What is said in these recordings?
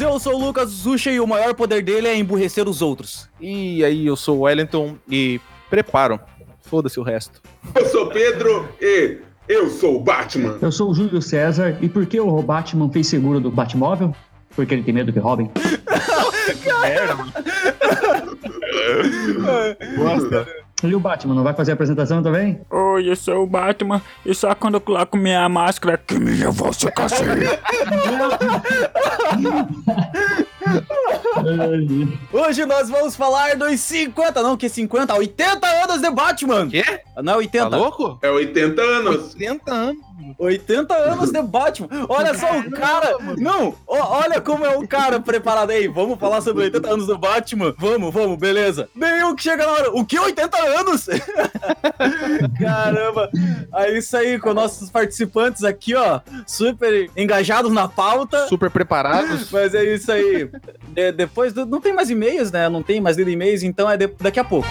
eu sou o Lucas Zucha e o maior poder dele é emburrecer os outros. E aí, eu sou o Wellington e preparo. Foda-se o resto. Eu sou Pedro e eu sou o Batman. Eu sou o Júlio César e por que o Batman fez seguro do Batmóvel? Porque ele tem medo que roubem. Merda, mano. Bosta. E o Batman não vai fazer a apresentação também? Oi, eu sou o Batman e só quando eu coloco minha máscara que minha voz fica assim. Hoje nós vamos falar dos 50, não, que 50, 80 anos de Batman. Quê? Não é 80. Tá louco? É 80 anos. 80 anos. 80 anos de Batman. Olha só o cara. Não, ó, olha como é o cara preparado aí. Vamos falar sobre 80 anos do Batman? Vamos, vamos, beleza. Bem, o que chega na hora. O que 80 anos? Caramba. É isso aí com nossos participantes aqui, ó, super engajados na pauta. Super preparados. Mas é isso aí. De- depois do- não tem mais e-mails, né? Não tem mais lido e-mails, então é de- daqui a pouco.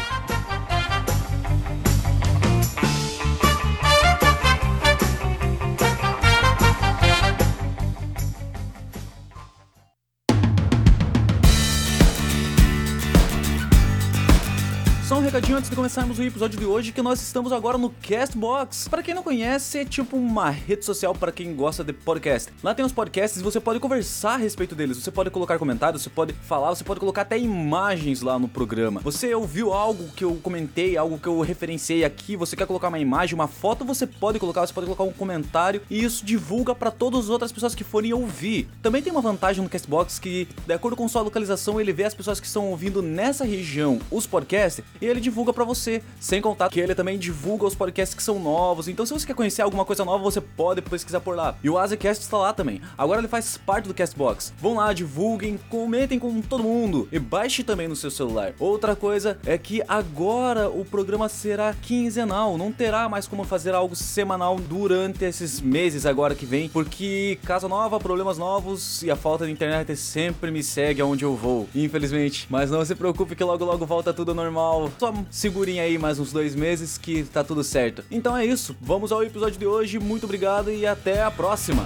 Recadinho antes de começarmos o episódio de hoje, que nós estamos agora no Castbox. Para quem não conhece, é tipo uma rede social para quem gosta de podcast. Lá tem os podcasts e você pode conversar a respeito deles. Você pode colocar comentários, você pode falar, você pode colocar até imagens lá no programa. Você ouviu algo que eu comentei, algo que eu referenciei aqui, você quer colocar uma imagem, uma foto, você pode colocar, você pode colocar um comentário e isso divulga para todas as outras pessoas que forem ouvir. Também tem uma vantagem no Castbox que, de acordo com sua localização, ele vê as pessoas que estão ouvindo nessa região os podcasts e ele divulga pra você. Sem contar que ele também divulga os podcasts que são novos. Então, se você quer conhecer alguma coisa nova, você pode pesquisar por lá. E o Azecast está lá também. Agora ele faz parte do Castbox. Vão lá, divulguem, comentem com todo mundo e baixe também no seu celular. Outra coisa é que agora o programa será quinzenal, não terá mais como fazer algo semanal durante esses meses agora que vem, porque casa nova, problemas novos e a falta de internet sempre me segue aonde eu vou, infelizmente. Mas não se preocupe que logo logo volta tudo normal. Só segurem aí mais uns dois meses que tá tudo certo. Então é isso, vamos ao episódio de hoje. Muito obrigado e até a próxima.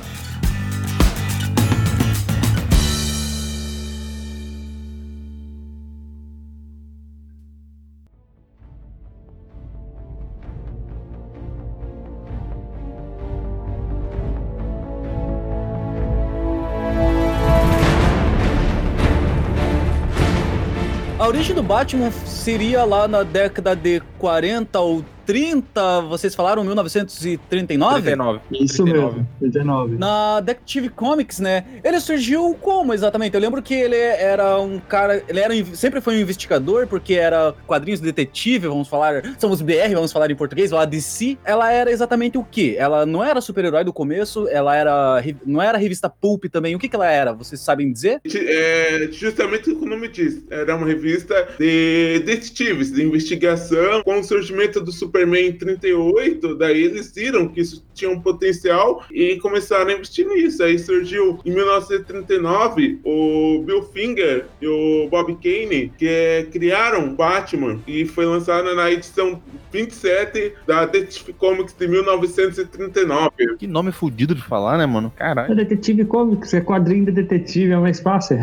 Origem do Batman seria lá na década de 40 ou 30, vocês falaram 1939? 39. Isso 39. mesmo, 19. Na Detective Comics, né? Ele surgiu como exatamente? Eu lembro que ele era um cara. Ele era, sempre foi um investigador, porque era quadrinhos de detetive, vamos falar. Somos BR, vamos falar em português, lá DC. Ela era exatamente o quê? Ela não era super-herói do começo, ela era. Não era revista Pulp também. O que, que ela era? Vocês sabem dizer? É, justamente o que o nome diz. Era uma revista de detetives, de investigação. Com o surgimento do Superman em 38, daí eles viram que isso tinha um potencial e começaram a investir nisso. Aí surgiu em 1939 o Bill Finger e o Bob Kane, que é, criaram Batman e foi lançada na edição 27 da Detective Comics de 1939. Que nome fudido de falar, né, mano? É Caralho. detetive Comics, é quadrinho de detetive, é mais fácil.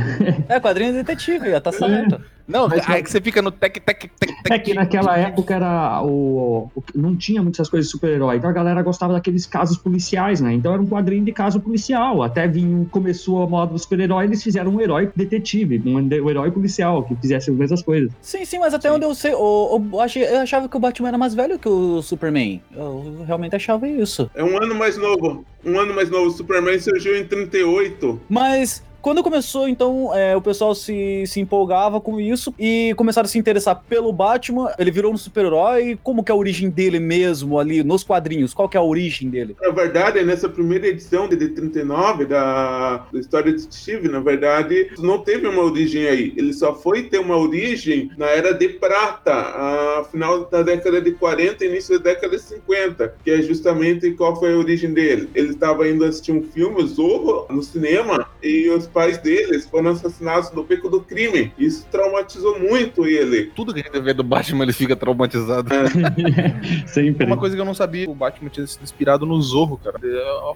É, quadrinho de detetive, já tá certo. Não, Mas- aí que você fica no tec, tec, tec, tec. É que naquela época era o, o- não tinha muitas coisas de super-herói, então a galera gostava daqueles casos policiais, né? Então era um quadrinho de caso policial. Até vinha, começou a moda do super-herói, eles fizeram um herói detetive, um, um herói policial que fizesse as mesmas coisas. Sim, sim, mas até onde eu sei, eu, eu, achei- eu achava que o Batman era mais velho que o Superman. Eu realmente achava isso. É um ano mais novo. Um ano mais novo. O Superman surgiu em 38. Mas quando começou, então, é, o pessoal se, se empolgava com isso e começaram a se interessar pelo Batman. Ele virou um super-herói. Como que é a origem dele mesmo ali nos quadrinhos? Qual que é a origem dele? Na verdade, nessa primeira edição de de 39 da, da história de Steve, na verdade, não teve uma origem aí. Ele só foi ter uma origem na Era de Prata, a final da década de 40 e início da década de 50, que é justamente qual foi a origem dele. Ele estava indo assistir um filme, Zorro, no cinema, e os pais deles foram assassinados no beco do crime. Isso traumatizou muito ele. Tudo que a gente vê do Batman, ele fica traumatizado. Sempre. Uma coisa que eu não sabia, o Batman tinha sido inspirado no Zorro, cara.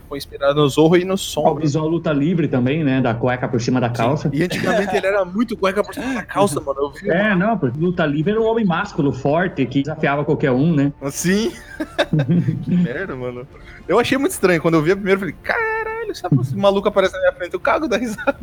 Foi inspirado no Zorro e no O Som. visual luta livre também, né? Da cueca por cima da calça. E antigamente ele era muito cueca por cima da calça, mano. Eu vi. É, não, porque luta livre era um homem másculo, forte, que desafiava qualquer um, né? Assim. que merda, mano. Eu achei muito estranho. Quando eu vi a primeira, eu falei, esse esse maluco aparece na minha frente, eu cago da risada.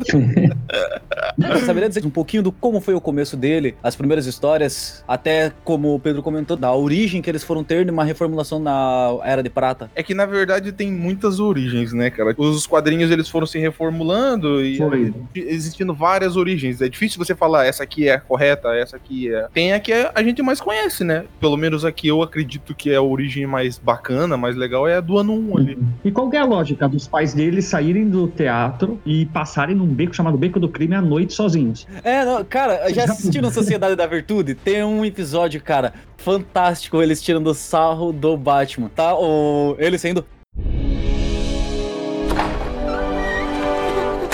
Você saberia dizer um pouquinho do como foi o começo dele, as primeiras histórias, até como o Pedro comentou, da origem que eles foram ter numa reformulação na Era de Prata? É que na verdade tem muitas origens, né, cara? Os quadrinhos eles foram se reformulando e Foi. existindo várias origens. É difícil você falar essa aqui é a correta, essa aqui é. Tem a que a gente mais conhece, né? Pelo menos aqui eu acredito que é a origem mais bacana, mais legal é a do ano 1 ali. E qual que é a lógica dos pais deles saírem do teatro e passarem num beco chamado Beco do Crime à noite sozinhos? É, não, cara, já assistiram Sociedade da Virtude? Tem um episódio, cara, fantástico, eles tirando sarro do Batman, tá? O, ele sendo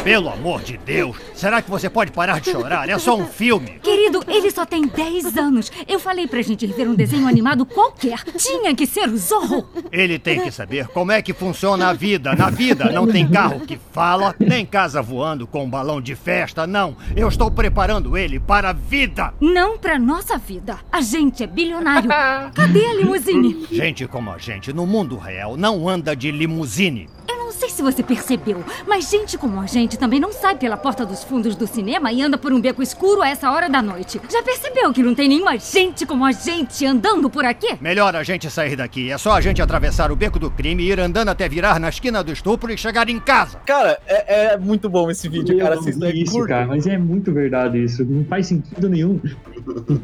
Pelo amor de Deus, será que você pode parar de chorar? É só um filme. Querido, ele só tem 10 anos. Eu falei pra gente ver um desenho animado qualquer. Tinha que ser o Zorro. Ele tem que saber como é que funciona a vida. Na vida não tem carro que fala, nem casa voando com um balão de festa, não. Eu estou preparando ele para a vida. Não pra nossa vida. A gente é bilionário. Cadê a limusine? Gente como a gente no mundo real não anda de limusine. Não sei se você percebeu, mas gente como a gente também não sai pela porta dos fundos do cinema e anda por um beco escuro a essa hora da noite. Já percebeu que não tem nenhuma gente como a gente andando por aqui? Melhor a gente sair daqui. É só a gente atravessar o beco do crime, ir andando até virar na esquina do estupro e chegar em casa. Cara, é, é muito bom esse vídeo, cara. Não Assista, vi é isso, cara, mas é muito verdade isso. Não faz sentido nenhum.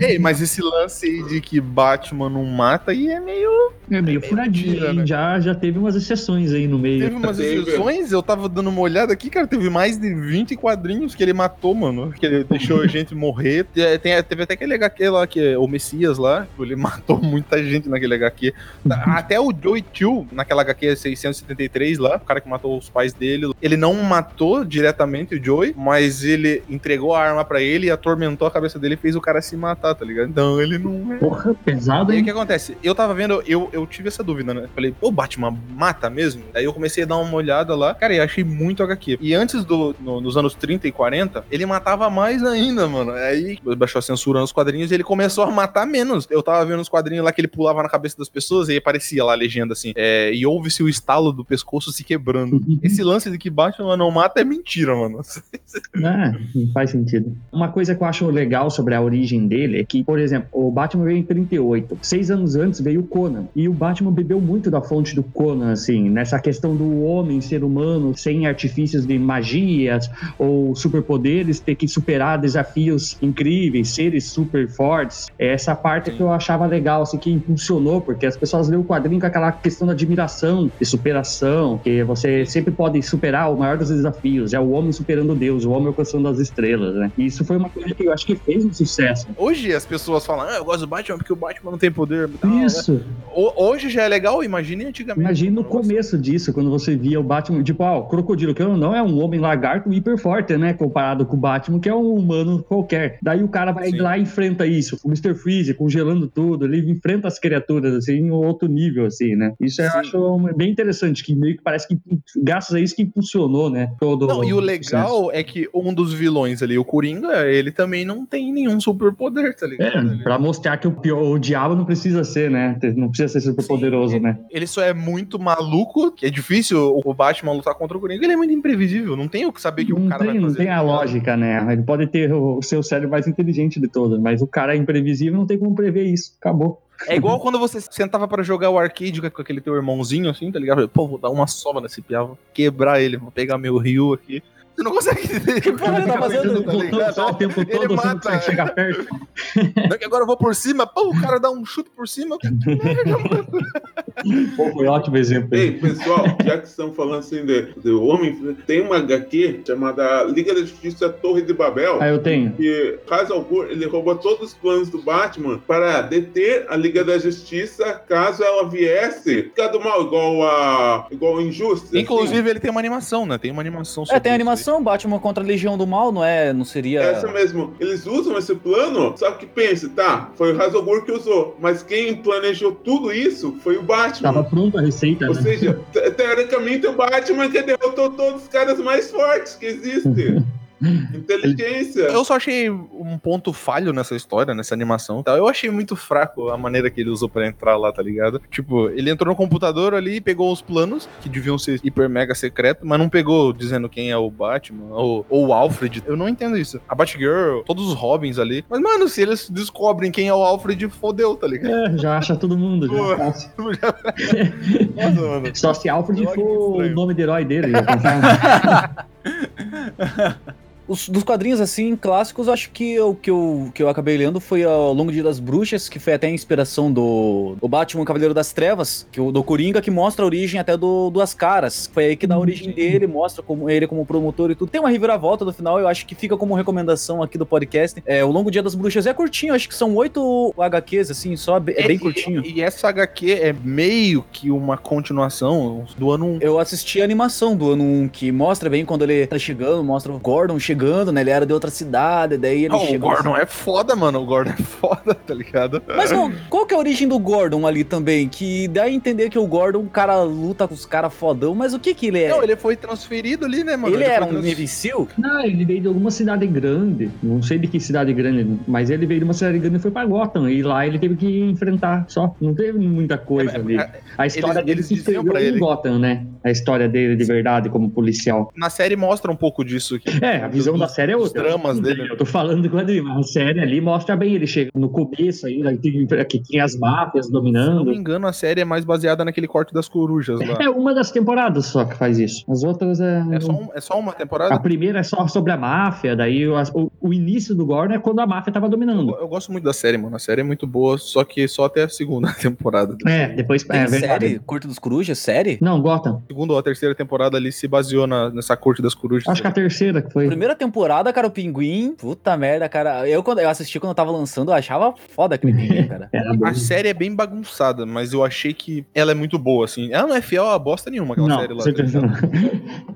Ei, mas esse lance aí de que Batman não mata aí é meio. É meio furadinho. mentira, né? Já, já teve umas exceções aí no meio. Teve umas Teve. exceções, eu tava dando uma olhada aqui, cara, teve mais de 20 quadrinhos que ele matou, mano. Que ele deixou a gente morrer. Te- Tem, teve até aquele HQ lá, que é o Messias lá, ele matou muita gente naquele HQ. Até o Joey Chill, naquela HQ 673 lá, o cara que matou os pais dele, ele não matou diretamente o Joey, mas ele entregou a arma pra ele e atormentou a cabeça dele e fez o cara se matar, tá ligado? Então ele não é Porra, pesado, e aí o hein? que acontece? Eu tava vendo, eu, eu tive essa dúvida, né? Falei, pô, Batman mata mesmo? Aí eu comecei a dar uma olhada lá. Cara, eu achei muito HQ. E antes do, no- nos anos 30 e 40, ele matava mais ainda, mano. Aí baixou a censura nos quadrinhos e ele começou a matar menos. Eu tava vendo os quadrinhos lá que ele pulava na cabeça das pessoas e aí aparecia lá a legenda assim. é, e ouve-se o estalo do pescoço se quebrando. Esse lance de que Batman não mata é mentira, mano. É, não faz sentido. Uma coisa que eu acho legal sobre a origem dele é que, por exemplo, o Batman veio em 38. Seis anos antes veio o Conan. E o Batman bebeu muito da fonte do Conan, assim, nessa questão do homem, ser humano, sem artifícios de magias ou superpoderes, ter que superar desafios incríveis, seres super fortes. É essa parte que eu achava legal, assim, que impulsionou, porque as pessoas lêem o quadrinho com aquela questão da admiração, de superação, que você sempre pode superar o maior dos desafios. É o homem superando Deus, o homem alcançando as estrelas, né? E isso foi uma coisa que eu acho que fez um sucesso. Hoje as pessoas falam, ah, eu gosto do Batman porque o Batman não tem poder. né? Isso. Ho- Hoje já é legal, imagine antigamente. Imagina o Nossa. começo disso, quando você via o Batman, tipo, ah, o crocodilo, que não é um homem lagarto hiper forte, né? Comparado com o Batman, que é um humano qualquer. Daí o cara vai Sim. lá e enfrenta isso. O Mr. Freeze congelando tudo, ele enfrenta as criaturas, assim, em outro nível, assim, né? Isso eu Sim. acho bem interessante, que meio que parece que, graças a isso que impulsionou, né? Todo Não, e o legal é que um dos vilões ali, o Coringa, ele também não tem nenhum superpoder, tá ligado? É, Ele- pra mostrar que o, pior, o diabo não precisa ser, né? Não precisa ser super poderoso, né? Ele só é muito maluco, que é difícil o Batman lutar contra o Coringa, ele é muito imprevisível, não tem o que saber que o não cara tem, vai não fazer. tem a tá lógica, né? Ele pode ter o o seu cérebro mais inteligente de todos, mas o cara é imprevisível, não tem como prever isso. Acabou. É igual quando você sentava pra jogar o arcade com aquele teu irmãozinho assim, tá ligado? Pô, vou dar uma sova nesse piá, vou quebrar ele, vou pegar meu rio aqui. Você não consegue entender. Que porra ele tá fazendo? tá só o tempo Ele todo, você não mata. consegue chegar perto. Não é que agora eu vou por cima, pô, o cara dá um chute por cima. Pô, foi um ótimo exemplo. Ei, pessoal, já que estão falando assim de, de Homem, tem uma HQ chamada Liga da Justiça Torre de Babel. Ah, eu tenho. que Ra's al Ghul, ele rouba todos os planos do Batman para deter a Liga da Justiça caso ela viesse ficar do mal, igual a igual a Injustice. Inclusive, ele tem uma animação, né? Tem uma animação É, sobre tem isso aí. animação Batman contra a Legião do Mal, não é? Não seria. Essa mesmo. Eles usam esse plano, só que pense, tá, foi o Ra's al Ghul que usou, mas quem planejou tudo isso foi o Batman. Tava pronta a receita, Ou né? seja, te- teoricamente o Batman que derrotou todos os caras mais fortes que existem. Inteligência. Eu só achei um ponto falho nessa história, nessa animação. e. Eu achei muito fraco a maneira que ele usou pra entrar lá, tá ligado? Tipo, ele entrou no computador ali, pegou os planos, que deviam ser hiper mega secreto, mas não pegou dizendo quem é o Batman ou, ou o Alfred. Eu não entendo isso. A Batgirl, todos os Robins ali. Mas, mano, se eles descobrem quem é o Alfred, fodeu, tá ligado? É, já acha todo mundo. Já Pô. Nossa, mano. Só se Alfred for o nome do herói dele. Os, dos quadrinhos, assim, clássicos, acho que o que eu, que eu acabei lendo foi ao Longo Dia das Bruxas, que foi até a inspiração do, do Batman Cavaleiro das Trevas, que o do Coringa, que mostra a origem até do Duas Caras. Foi aí que dá a origem dele, mostra como ele como promotor e tudo. Tem uma reviravolta no final, eu acho que fica como recomendação aqui do podcast. É, o Longo Dia das Bruxas é curtinho, acho que são oito HQs, assim, só, é bem curtinho. E, e essa HQ é meio que uma continuação do ano 1. Eu assisti a animação do ano 1, que mostra bem quando ele tá chegando, mostra o Gordon chegando, né? Ele era de outra cidade, daí ele Não, o chegou. Gordon é foda, mano. O Gordon é foda, tá ligado? Mas não, qual que é a origem do Gordon ali também? Que dá a entender que o Gordon, o cara luta com os caras fodão, mas o que que ele é? Não, ele foi transferido ali, né, mano? ele era foi um imbecil? Não, ele veio de alguma cidade grande. Não sei de que cidade grande, mas ele veio de uma cidade grande e foi pra Gotham. E lá ele teve que enfrentar só. Não teve muita coisa É, ali. é, A história eles- dele eles se estreou pra em ele. Gotham, né? A história dele de verdade como policial. Na série mostra um pouco disso. Que, É, a visão da série é dos outra. dramas dele. Eu tô falando do quadrinho, mas a série ali mostra bem. Ele chega no começo aí, né, que, tinha as máfias Se não dominando. me engano, a série é mais baseada naquele corte das corujas lá. É uma das temporadas só que faz isso. As outras é. É só, um- é só uma A temporada? primeira é só sobre a máfia, daí o, o, início do Gordon é quando a máfia tava Eu, dominando. eu gosto muito da série, mano. A série é muito boa, só que só até a segunda temporada. É, depois Tem é verdade. série? Curto dos Corujas? Série? Não, Gotham. A segunda ou a terceira temporada ali se baseou na- nessa corte das corujas. Acho que a terceira que foi. Primeira temporada, cara, o Pinguim, puta merda, cara. Eu, quando eu assisti quando eu tava lançando, eu achava foda aquele Pinguim, cara. A série é bem bagunçada, mas eu achei que ela é muito boa, assim. Ela não é fiel a bosta nenhuma, aquela série Não, lá. você tá?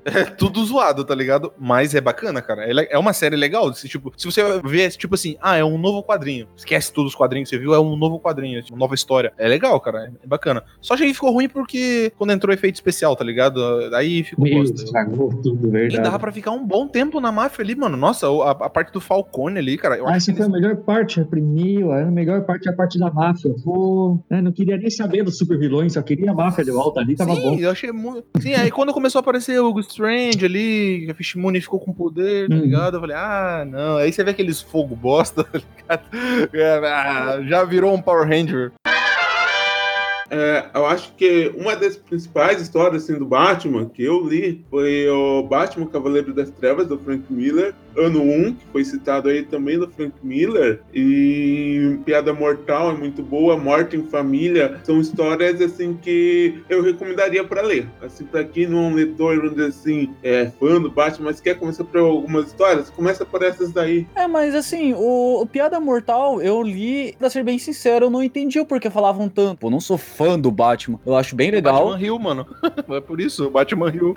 É tudo zoado, tá ligado? Mas é bacana, cara. Ela É uma série legal. Se, tipo, se você vê, tipo assim, ah, é um novo quadrinho. Esquece todos os quadrinhos que você viu, é um novo quadrinho, uma nova história. É legal, cara. É bacana. Só achei que ficou ruim porque quando entrou efeito especial, tá ligado? Aí ficou Meu, bosta. estragou tudo, E verdade. dava pra ficar um bom tempo na máfia ali, mano. Nossa, a, a parte do Falcone ali, cara. Eu Ah, essa foi a eles- melhor parte, a primeira, a melhor parte é a parte da máfia. Pô, eu não queria nem saber dos super vilões, só queria a máfia de volta ali, tava Sim, bom. eu achei muito. Sim, aí quando começou a aparecer o Hugo Strange ali, que a Fishmoon ficou com poder, tá Uhum. ligado? Eu falei, ah, não. Aí você vê aqueles fogo bosta, tá ligado? É, ah, já virou um Power Ranger. É, eu acho que uma das principais histórias assim, do Batman que eu li foi o Batman Cavaleiro das Trevas, do Frank Miller, ano 1, que foi citado aí também do Frank Miller. E Piada Mortal é muito boa, Morte em Família, são histórias assim que eu recomendaria para ler. Assim, para quem não é um leitor, vamos dizer assim, é fã do Batman, mas quer começar por algumas histórias, começa por essas daí. É, mas assim, o, o Piada Mortal, eu li, pra ser bem sincero, eu não entendi o porquê falavam tanto. Pô, não sou fã do Batman. Eu acho bem legal. Batman Hill, mano. é por isso, o Batman Hill.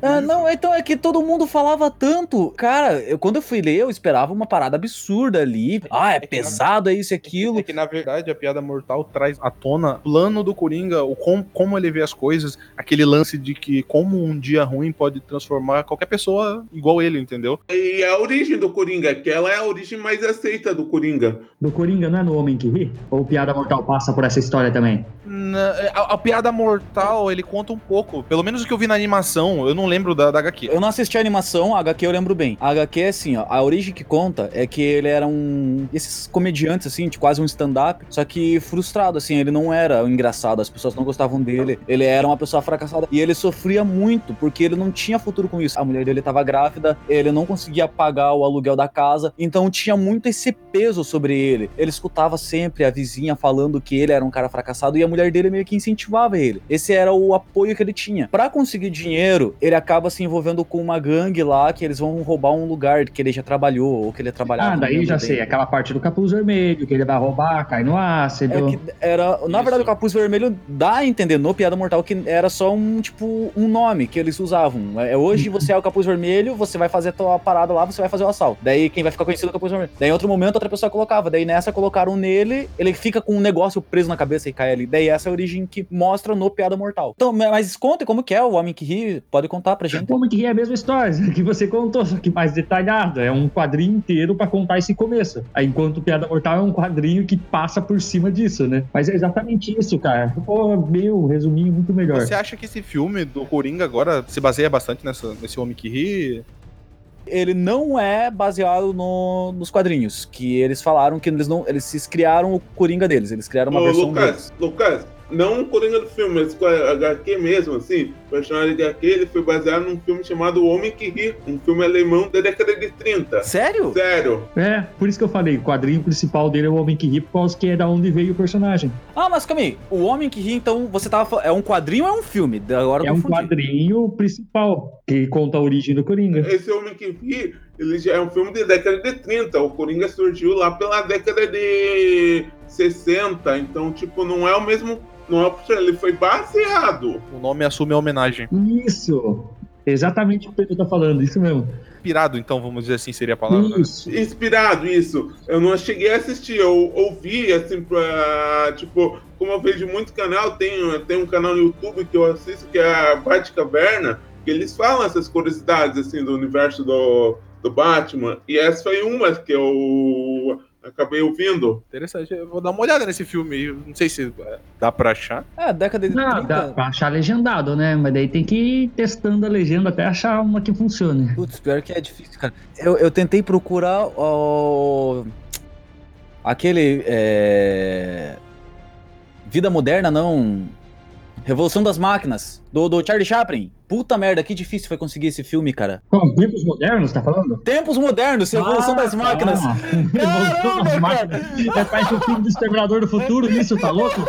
Ah, não, então é que todo mundo falava tanto. Cara, eu, quando eu fui ler, eu esperava uma parada absurda ali. Ah, é, que pesado, é isso e aquilo. É que, na verdade, a piada mortal traz à tona o plano do Coringa, o com, como ele vê as coisas, aquele lance de que como um dia ruim pode transformar qualquer pessoa igual ele, entendeu? E a origem do Coringa, que ela é a origem mais aceita do Coringa. Do Coringa, não é no Homem que Ri? Ou Piada Mortal passa por essa história também? Na- a, a piada mortal, ele conta um pouco. Pelo menos o que eu vi na animação, eu não lembro da, da HQ. Eu não assisti a animação, a HQ eu lembro bem. A HQ é assim, ó. A origem que conta é que ele era um. Esses comediantes, assim, de quase um stand-up. Só que frustrado, assim. Ele não era engraçado, as pessoas não gostavam dele. Ele era uma pessoa fracassada. E ele sofria muito, porque ele não tinha futuro com isso. A mulher dele tava grávida, ele não conseguia pagar o aluguel da casa. Então tinha muito esse peso sobre ele. Ele escutava sempre a vizinha falando que ele era um cara fracassado. E a mulher dele ele meio que incentivava ele. Esse era o apoio que ele tinha. Pra conseguir dinheiro, ele acaba se envolvendo com uma gangue lá, que eles vão roubar um lugar que ele já trabalhou, ou que ele trabalhava. Ah, daí já bem. sei, aquela parte do capuz vermelho, que ele vai roubar, cai no ácido. É que era. Na Isso. verdade, o capuz vermelho dá a entender no Piada Mortal que era só um, tipo, um nome que eles usavam. É, hoje você é o capuz vermelho, você vai fazer a tua parada lá, você vai fazer o assalto. Daí quem vai ficar conhecido é o capuz vermelho. Daí em outro momento outra pessoa colocava. Daí nessa colocaram nele, ele fica com um negócio preso na cabeça e cai ali. Daí essa é a origem que mostra no Piada Mortal. Então, mas conte como que é o Homem que Ri, pode contar pra gente. Como que é a mesma história que você contou, só que mais detalhado. É um quadrinho inteiro pra contar esse começo. Aí, enquanto o Piada Mortal é um quadrinho que passa por cima disso, né? Mas é exatamente isso, cara. Pô, meu, resuminho muito melhor. Você acha que esse filme do Coringa agora se baseia bastante nessa, nesse Homem que Ri? Ele não é baseado no- nos quadrinhos, que eles falaram que eles não, eles criaram o Coringa deles, eles criaram uma Ô, versão deles. Lucas, Lucas, não o Coringa do filme, mas com a HQ mesmo, assim. O personagem de HQ ele foi baseado num filme chamado O Homem que Ri, um filme alemão da década de 30. Sério? Sério. É, por isso que eu falei, o quadrinho principal dele é o Homem que Ri, por causa que é da onde veio o personagem. Ah, mas calma aí. O Homem que Ri, então, você tava falando. É um quadrinho ou é um filme? Agora eu É um quadrinho principal, que conta a origem do Coringa. Esse Homem que Ri, ele já é um filme de década de 30. O Coringa surgiu lá pela década de 60. Então, tipo, não é o mesmo. Não é ele foi baseado. O nome assume a homenagem. Isso! Exatamente o que o Pedro tá falando, isso mesmo. Inspirado, então, vamos dizer assim, seria a palavra. né? Isso. Inspirado, isso. Eu não cheguei a assistir, eu ouvi, assim, pra. Tipo, como eu vejo muito canal, tem, tem um canal no YouTube que eu assisto, que é a Batcaverna, que eles falam essas curiosidades, assim, do universo do, do Batman. E essa foi uma que eu acabei ouvindo. Interessante. Eu vou dar uma olhada nesse filme. Não sei se dá pra achar. É, década de Não, 30. dá pra achar legendado, né? Mas daí tem que ir testando a legenda até achar uma que funcione. Putz, pior que é difícil, cara. Eu, eu tentei procurar o. Aquele. É... Vida Moderna, não. Revolução das Máquinas, do, do Charlie Chaplin. Puta merda, que difícil foi conseguir esse filme, cara. Com tempos modernos, tá falando? Tempos modernos, Revolução das Máquinas. Ah, Revolução das Máquinas. É parece o filme do Exterminador do Futuro, isso, tá louco?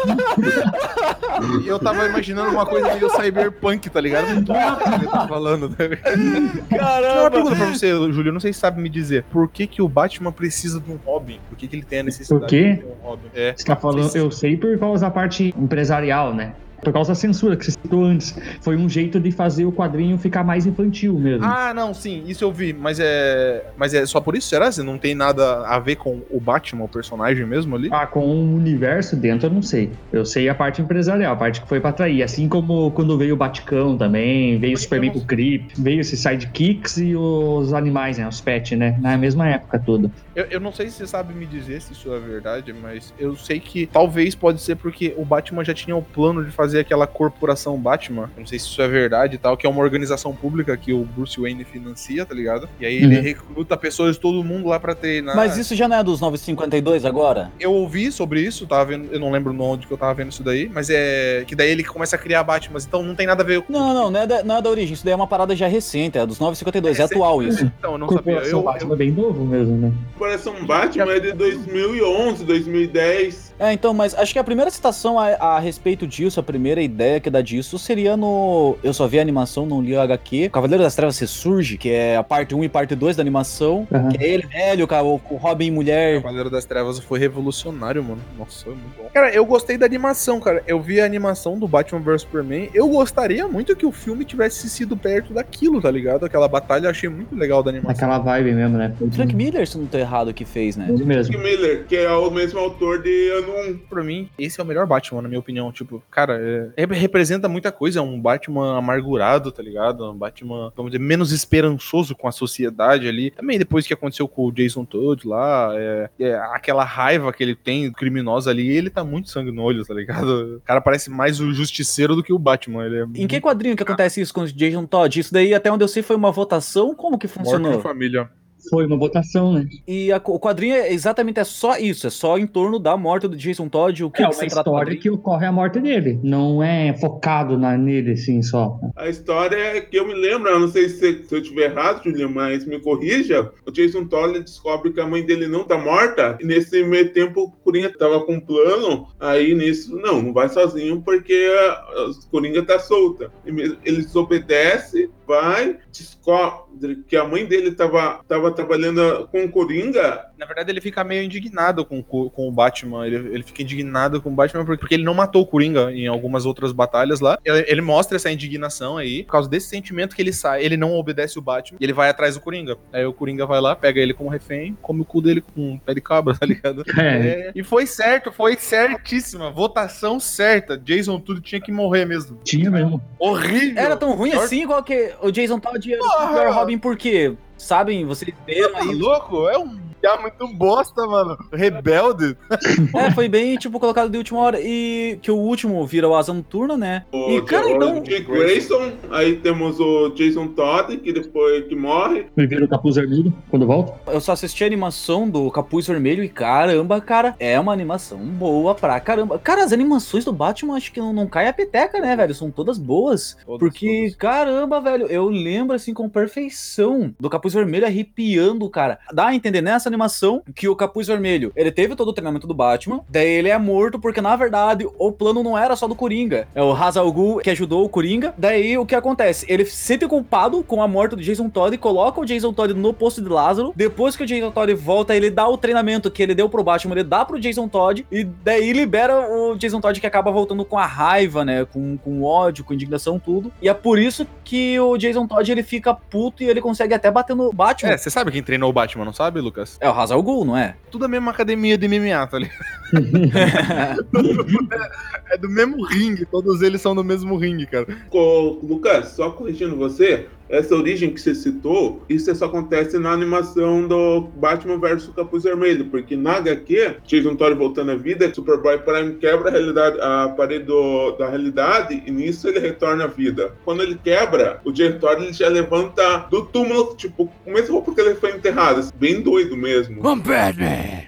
E eu tava imaginando uma coisa meio cyberpunk, tá ligado? Não tô entendendo o que ele tá falando. Tá ligado? Não, uma Caramba! pergunta pra você, Júlio. Não sei se sabe me dizer. Por que, que o Batman precisa de um Robin? Por que, que ele tem a necessidade Por quê? de ter um Robin? É. Você tá falando, eu sei por causa da parte empresarial, né? Por causa da censura que você citou antes. Foi um jeito de fazer o quadrinho ficar mais infantil mesmo. Ah, não, sim, isso eu vi, mas é. Mas é só por isso, será? Você não tem nada a ver com o Batman, o personagem mesmo ali? Ah, com o universo dentro, eu não sei. Eu sei a parte empresarial, a parte que foi pra atrair. Assim como quando veio o Baticão também, veio o Superman com o Creep, veio esses sidekicks e os animais, né? Os pets, né? Na mesma época toda. Eu, eu não sei se você sabe me dizer se isso é verdade, mas eu sei que talvez pode ser porque o Batman já tinha o plano de fazer aquela corporação Batman. Não sei se isso é verdade e tal, que é uma organização pública que o Bruce Wayne financia, tá ligado? E aí ele Uhum. recruta pessoas de todo mundo lá pra treinar. Mas isso já não é dos 952 agora? Eu ouvi sobre isso, tava vendo, eu não lembro onde que eu tava vendo isso daí, mas é que daí ele começa a criar Batman, então não tem nada a ver com Não, não, não é, da, não é da origem. Isso daí é uma parada já recente, é dos 952, é, atual isso. Então, eu não sabia. Corporação Eu, Batman eu, é bem novo mesmo, né? Coração Batman é de 2011, 2010. É, então, mas acho que a primeira citação a, a respeito disso, a primeira ideia que dá disso seria no. Eu só vi a animação, não li o HQ. Cavaleiro das Trevas Ressurge, que é a parte 1 e parte 2 da animação. Aham. Que é ele velho, com o com o Robin mulher. Cavaleiro das Trevas foi revolucionário, mano. Nossa, foi muito bom. Cara, eu gostei da animação, cara. Eu vi a animação do Batman vs Superman. Eu gostaria muito que o filme tivesse sido perto daquilo, tá ligado? Aquela batalha eu achei muito legal da animação. Naquela vibe mesmo, né? Frank Miller, se não tô errado, que fez, né? Ele mesmo. Frank Miller, que é o mesmo autor de Ano 1. Pra mim, esse é o melhor Batman, na minha opinião. Tipo, cara, é- rep- representa muita coisa. É um Batman amargurado, tá ligado? Um Batman, vamos dizer, menos esperançoso com a sociedade ali. Também depois que aconteceu com o Jason Todd lá, é, é aquela raiva que ele tem, criminosa ali, ele tá muito sangue no olho, tá ligado? O cara parece mais o justiceiro do que o Batman. Ele é Em que quadrinho que acontece isso com o Jason Todd? Isso daí, até onde eu sei, foi uma votação? Como que Morte funcionou? família. Foi uma votação, né? E a- o quadrinho é exatamente é só isso, é só em torno da morte do Jason Todd, o que, é que uma história que ocorre a morte dele. Não é focado na, nele, assim, só. A história é que eu me lembro, eu não sei se, se eu estiver errado, Julian, mas me corrija. O Jason Todd descobre que a mãe dele não tá morta, e nesse meio tempo o Coringa tava com um plano, aí nisso, não, não vai sozinho porque a, a Coringa tá solta. E Ele desobedece, vai, descobre que a mãe dele tava, tava trabalhando com o Coringa, Na verdade, ele fica meio indignado com, co- com o Batman. Ele, ele fica indignado com o Batman porque, porque ele não matou o Coringa em algumas outras batalhas lá. Ele, ele mostra essa indignação aí, por causa desse sentimento que ele sai. Ele não obedece o Batman e ele vai atrás do Coringa. Aí o Coringa vai lá, pega ele como refém, come o cu dele com um pé de cabra, tá ligado? É. É, e foi certo, foi certíssima. Votação certa. Jason tudo tinha que morrer mesmo. Tinha mesmo. Horrível. Era tão ruim assim qual que o Jason Todd era o Porra! pior Robin por quê? Sabem, vocês viram Tá aí. louco? É um piá muito bosta, mano. Rebelde. É, foi bem, tipo, colocado de última hora. E que o último vira o Asa Noturna, né? o, E, cara, o então- Dick Grayson, aí temos o Jason Todd, que depois que morre, Ele vira o capuz vermelho quando volta. Eu só assisti a animação do Capuz Vermelho e caramba, cara, é uma animação boa pra caramba. Cara, as animações do Batman acho que não, não cai a peteca, né, velho? São todas boas. Todas, porque, todas. caramba, velho, eu lembro assim com perfeição do Capuz Vermelho arrepiando, cara. Dá a entender nessa animação que o Capuz Vermelho, ele teve todo o treinamento do Batman, daí ele é morto porque, na verdade, o plano não era só do Coringa. É o Ra's al Ghul que ajudou o Coringa. Daí, o que acontece? Ele se sente culpado com a morte do Jason Todd coloca o Jason Todd no posto de Lázaro. Depois que o Jason Todd volta, ele dá o treinamento que ele deu pro Batman, ele dá pro Jason Todd e daí libera o Jason Todd que acaba voltando com a raiva, né? Com, com ódio, com indignação, tudo. E é por isso que o Jason Todd ele fica puto e ele consegue até bater no Batman. É, você sabe quem treinou o Batman, não sabe, Lucas? É, o Ra's al Ghul, não é? Tudo a mesma academia de MMA, tá ligado? É do mesmo ringue, todos eles são do mesmo ringue, cara. Ô, Lucas, só corrigindo você, essa origem que você citou, isso só acontece na animação do Batman vs Capuz Vermelho, porque na HQ, Jason Todd voltando à vida, Superboy Prime quebra a, realidade, a parede do- da realidade e nisso ele retorna à vida. Quando ele quebra, o Jason Todd ele já levanta do túmulo, tipo, com a mesma roupa que ele foi enterrado, assim, bem doido mesmo. I'm Batman!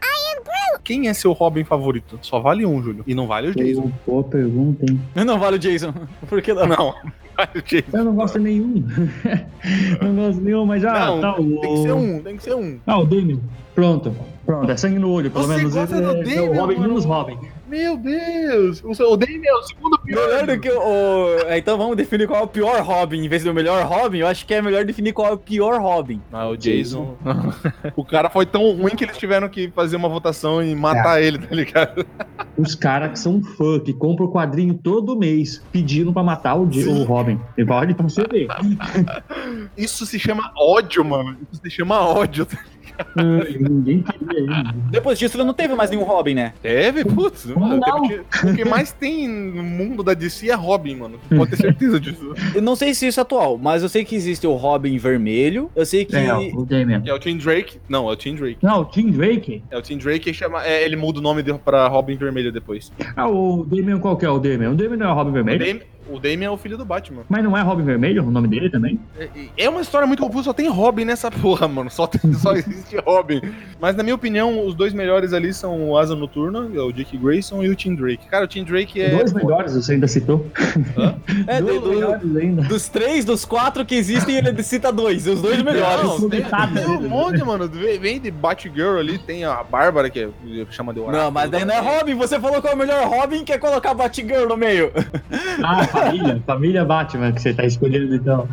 Quem é seu Robin favorito? Só vale um, Júlio. E não vale o Jason. Boa pergunta, hein? Não vale o Jason. Por que não? Eu não gosto de nenhum. não gosto de nenhum, mas ah, não, tá. O... tem que ser um, tem que ser um. Ah, o Damian. Pronto. Pronto, é sangue no olho, pelo Você menos. gosta do é, é Damian, o Robin menos Robin. Meu Deus! O, Damian é o segundo pior. Melhor do que o. o- é, Então vamos definir qual é o pior Robin. Em vez do melhor Robin, eu acho que é melhor definir qual é o pior Robin. Ah, o Jason. o cara foi tão ruim que eles tiveram que fazer uma votação e matar ele, tá ligado? Os caras que são fã, que compram o quadrinho todo mês, pedindo pra matar o, o Robin. E pode pra você ver. Isso se chama ódio, mano. Isso se chama ódio. Ninguém queria ele. Depois disso, ele não teve mais nenhum Robin, né? Teve, putz. mano, não? teve- o que mais tem no mundo da DC é Robin, mano. Pode ter certeza disso. Eu não sei se isso é atual, mas eu sei que existe o Robin vermelho. Eu sei que. É, o Damian. É o Tim Drake. Não, é o Tim Drake. Não, o Tim Drake. É o Tim Drake que chama. é, ele muda o nome de, pra Robin Vermelho depois. Ah, o Damian qual que é o Damian? O Damian não é o Robin O Vermelho? O Damian é o filho do Batman. Mas não é Robin Vermelho o nome dele também? É, é uma história muito confusa, só tem Robin nessa porra, mano. Só, tem- só existe Robin. Mas na minha opinião, os dois melhores ali são o Asa Noturna, é o Dick Grayson e o Tim Drake. Cara, o Tim Drake é. Dois melhores, você ainda citou. É, Dois do- melhores ainda. dos três, dos quatro que existem, ele cita dois. Os dois melhores. Não, tem, tem um dele. monte, mano. Vem de Batgirl ali, tem a Bárbara, que é, chama de Oráculo. Não, mas daí não é Robin. Você falou que é o melhor Robin quer colocar Batgirl no meio. Ah, família. família Batman que você tá escolhendo então.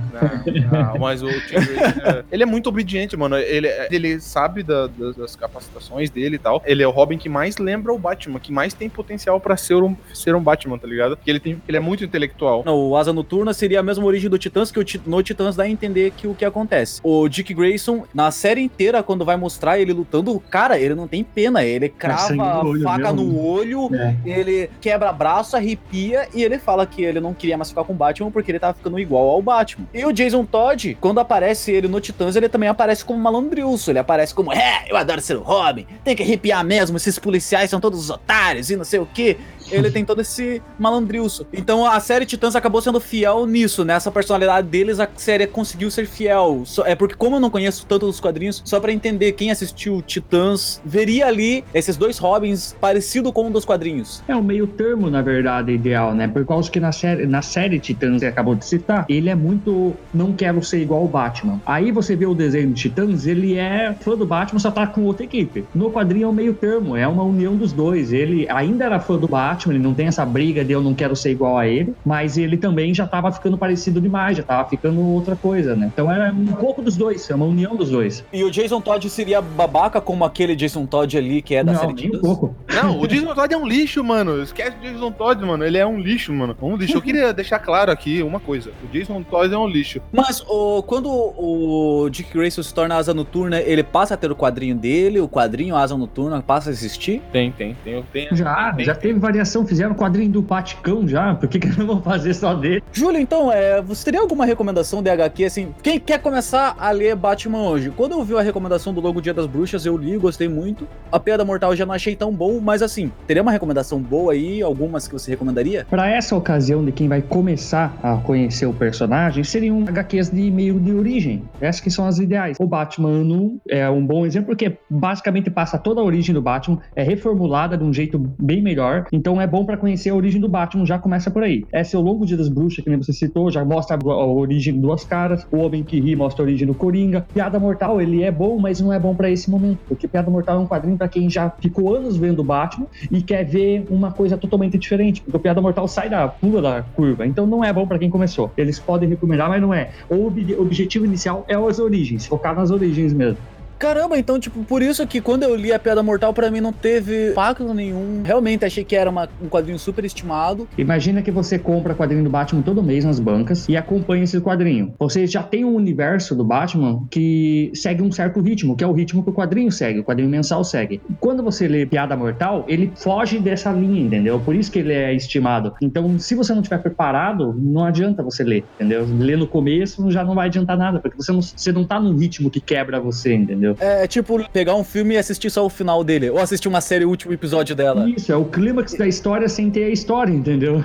Não, não, mas o Tim é, ele é muito obediente, mano. Ele, ele sabe da- das, das capacitações dele e tal. Ele é o Robin que mais lembra o Batman, que mais tem potencial pra ser um, ser um Batman, tá ligado? Porque ele, tem, ele é muito intelectual. Não, o Asa Noturna seria a mesma origem do Titãs, que o no Titãs dá a entender que o que acontece. O Dick Grayson, na série inteira, quando vai mostrar ele lutando, cara, ele não tem pena. Ele crava sangue no a olho faca mesmo. no olho, É. ele quebra braço, arrepia e ele fala que ele não queria mais ficar com o Batman porque ele tava ficando igual ao Batman. E o Jason Todd, quando aparece ele no Titãs, ele também aparece como malandrilso. Ele aparece como, é, eu adoro ser o Robin, tem que arrepiar mesmo, esses policiais são todos os otários e não sei o que. Ele tem todo esse malandrilso. Então a série Titãs acabou sendo fiel nisso, nessa personalidade deles, a série conseguiu ser fiel. É porque, como eu não conheço tanto dos quadrinhos, só pra entender quem assistiu Titãs, veria ali esses dois Robins parecido com um dos quadrinhos. É o meio termo, na verdade, ideal, né? Por causa que na série, na série Titãs, você acabou de citar, ele é muito não quero ser igual ao Batman. Aí você vê o desenho de Titãs, ele é fã do Batman, só tá com outra equipe. No quadrinho é o meio termo, é uma união dos dois. Ele ainda era fã do Batman, ele não tem essa briga de eu não quero ser igual a ele, mas ele também já tava ficando parecido demais, já tava ficando outra coisa, né? Então era um pouco dos dois, é uma união dos dois. E o Jason Todd seria babaca como aquele Jason Todd ali que é da não, série nem um pouco. Não, o Jason Todd é um lixo, mano. Esquece o Jason Todd, mano. Ele é um lixo, mano. Um lixo. Eu queria deixar claro aqui uma coisa. O Jason Todd é um lixo. Mas o, quando o Dick Grayson se torna asa noturna, ele passa a ter o quadrinho dele, o quadrinho asa noturna passa a existir? Tem, tem, tem. tem Já, tem, já tem. teve variação, fizeram quadrinho do Paticão já, por que, que não vão fazer só dele? Júlio, então, é, você teria alguma recomendação de HQ, assim, quem quer começar a ler Batman hoje? Quando eu vi a recomendação do logo Dia das Bruxas, eu li, gostei muito. A Piada Mortal eu já não achei tão bom, mas assim, teria uma recomendação boa aí, algumas que você recomendaria? Para essa ocasião de quem vai começar a conhecer o personagem, seriam HQs de meio de origem. Essas que são as ideais. O Batman Ano 1 é um bom exemplo, porque basicamente passa toda a origem do Batman, é reformulada de um jeito bem melhor, então é bom para conhecer a origem do Batman, já começa por aí. Esse é o Longo Dia das Bruxas, que nem você citou, já mostra a origem de duas caras, o Homem que Ri mostra a origem do Coringa. Piada Mortal, ele é bom, mas não é bom para esse momento, porque Piada Mortal é um quadrinho para quem já ficou anos vendo o Batman e quer ver uma coisa totalmente diferente, porque o Piada Mortal sai da pula da curva, então não é bom pra quem começou. Eles podem recomendar, mas não é. O ob- objetivo inicial é as origens, focar nas origens mesmo. Caramba, então, tipo, por isso que quando eu li a Piada Mortal, pra mim não teve impacto nenhum. Realmente achei que era uma- um quadrinho super estimado. Imagina que você compra quadrinho do Batman todo mês nas bancas e acompanha esse quadrinho. Você já tem um universo do Batman que segue um certo ritmo, que é o ritmo que o quadrinho segue, o quadrinho mensal segue. Quando você lê Piada Mortal, ele foge dessa linha, entendeu? Por isso que ele é estimado. Então, se você não estiver preparado, não adianta você ler, entendeu? Ler no começo já não vai adiantar nada, porque você não, você não tá no ritmo que quebra você, entendeu? É tipo pegar um filme e assistir só o final dele, ou assistir uma série, o último episódio dela. Isso, é o clímax da história sem ter a história, entendeu?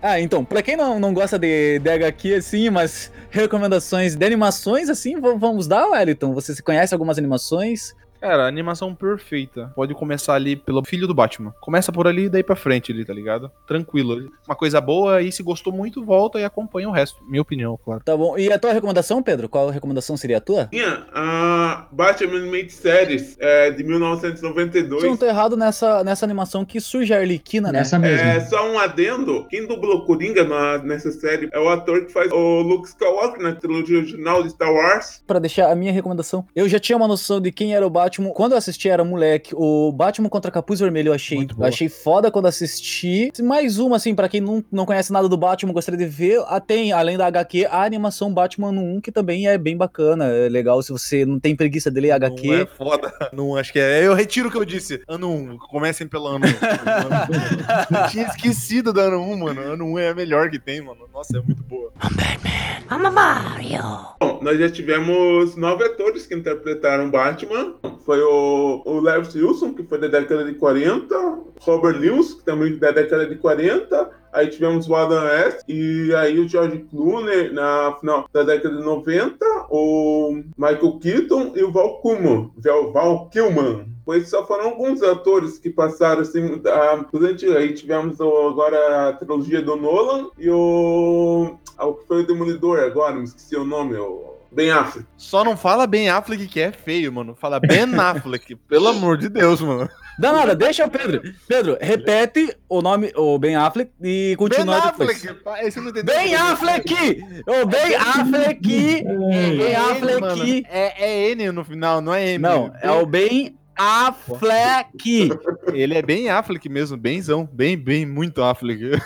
Ah, então, pra quem não, não gosta de, de HQ assim, mas recomendações de animações assim, vamos dar, Wellington? Você se conhece algumas animações? Cara, animação perfeita. Pode começar ali pelo filho do Batman. Começa por ali e daí pra frente ali, tá ligado? Tranquilo. Uma coisa boa e se gostou muito, volta e acompanha o resto. Minha opinião, claro. Tá bom. E a tua recomendação, Pedro? Qual recomendação seria a tua? Tinha a Batman Animated Series é, de Se eu não 1992. tô errado nessa, nessa animação que surge a Arlequina, né? Nessa mesmo. É, só um adendo, quem dublou Coringa na- nessa série é o ator que faz o Luke Skywalker na trilogia original de Star Wars. Pra deixar a minha recomendação. Eu já tinha uma noção de quem era o Batman. Quando eu assisti, era moleque. O Batman contra Capuz Vermelho eu achei, achei foda quando assisti. Mais uma, assim, pra quem não, não conhece nada do Batman, gostaria de ver. Ah, Tem, além da HQ, a animação Batman no 1, que também é bem bacana. É legal se você não tem preguiça de ler HQ. Não é foda. Não, acho que é. Eu retiro o que eu disse. Ano 1. Comecem pelo ano 1. eu tinha esquecido do ano 1, mano. Ano 1 é a melhor que tem, mano. Nossa, é muito boa. Bom, nós já tivemos nove atores que interpretaram Batman. Foi o, o Lewis Wilson, que foi da década de 40, Robert Lewis, que também da década de 40, aí tivemos o Adam West, e aí o George Clooney na final da década de 90, o Michael Keaton e o Val Kilmer. Val Kilmer. Pois só foram alguns atores que passaram assim da, durante aí tivemos o- agora a trilogia do Nolan e o ah, o que foi o Demolidor agora, me esqueci o nome, o Ben Affleck. Só não fala Ben Affleck que é feio, mano. Fala Ben Affleck. pelo amor de Deus, mano. Dá nada, deixa o Pedro. Pedro, repete o nome, o Ben Affleck, e continua ben depois. Affleck. pá, esse não entendeu. Ben Affleck! Ô, Ben Affleck! É, Ben N, Affleck! É, é N no final, não é M. Não, é o Ben Affleck! Ele é bem Affleck mesmo, benzão. Bem, bem, muito Affleck.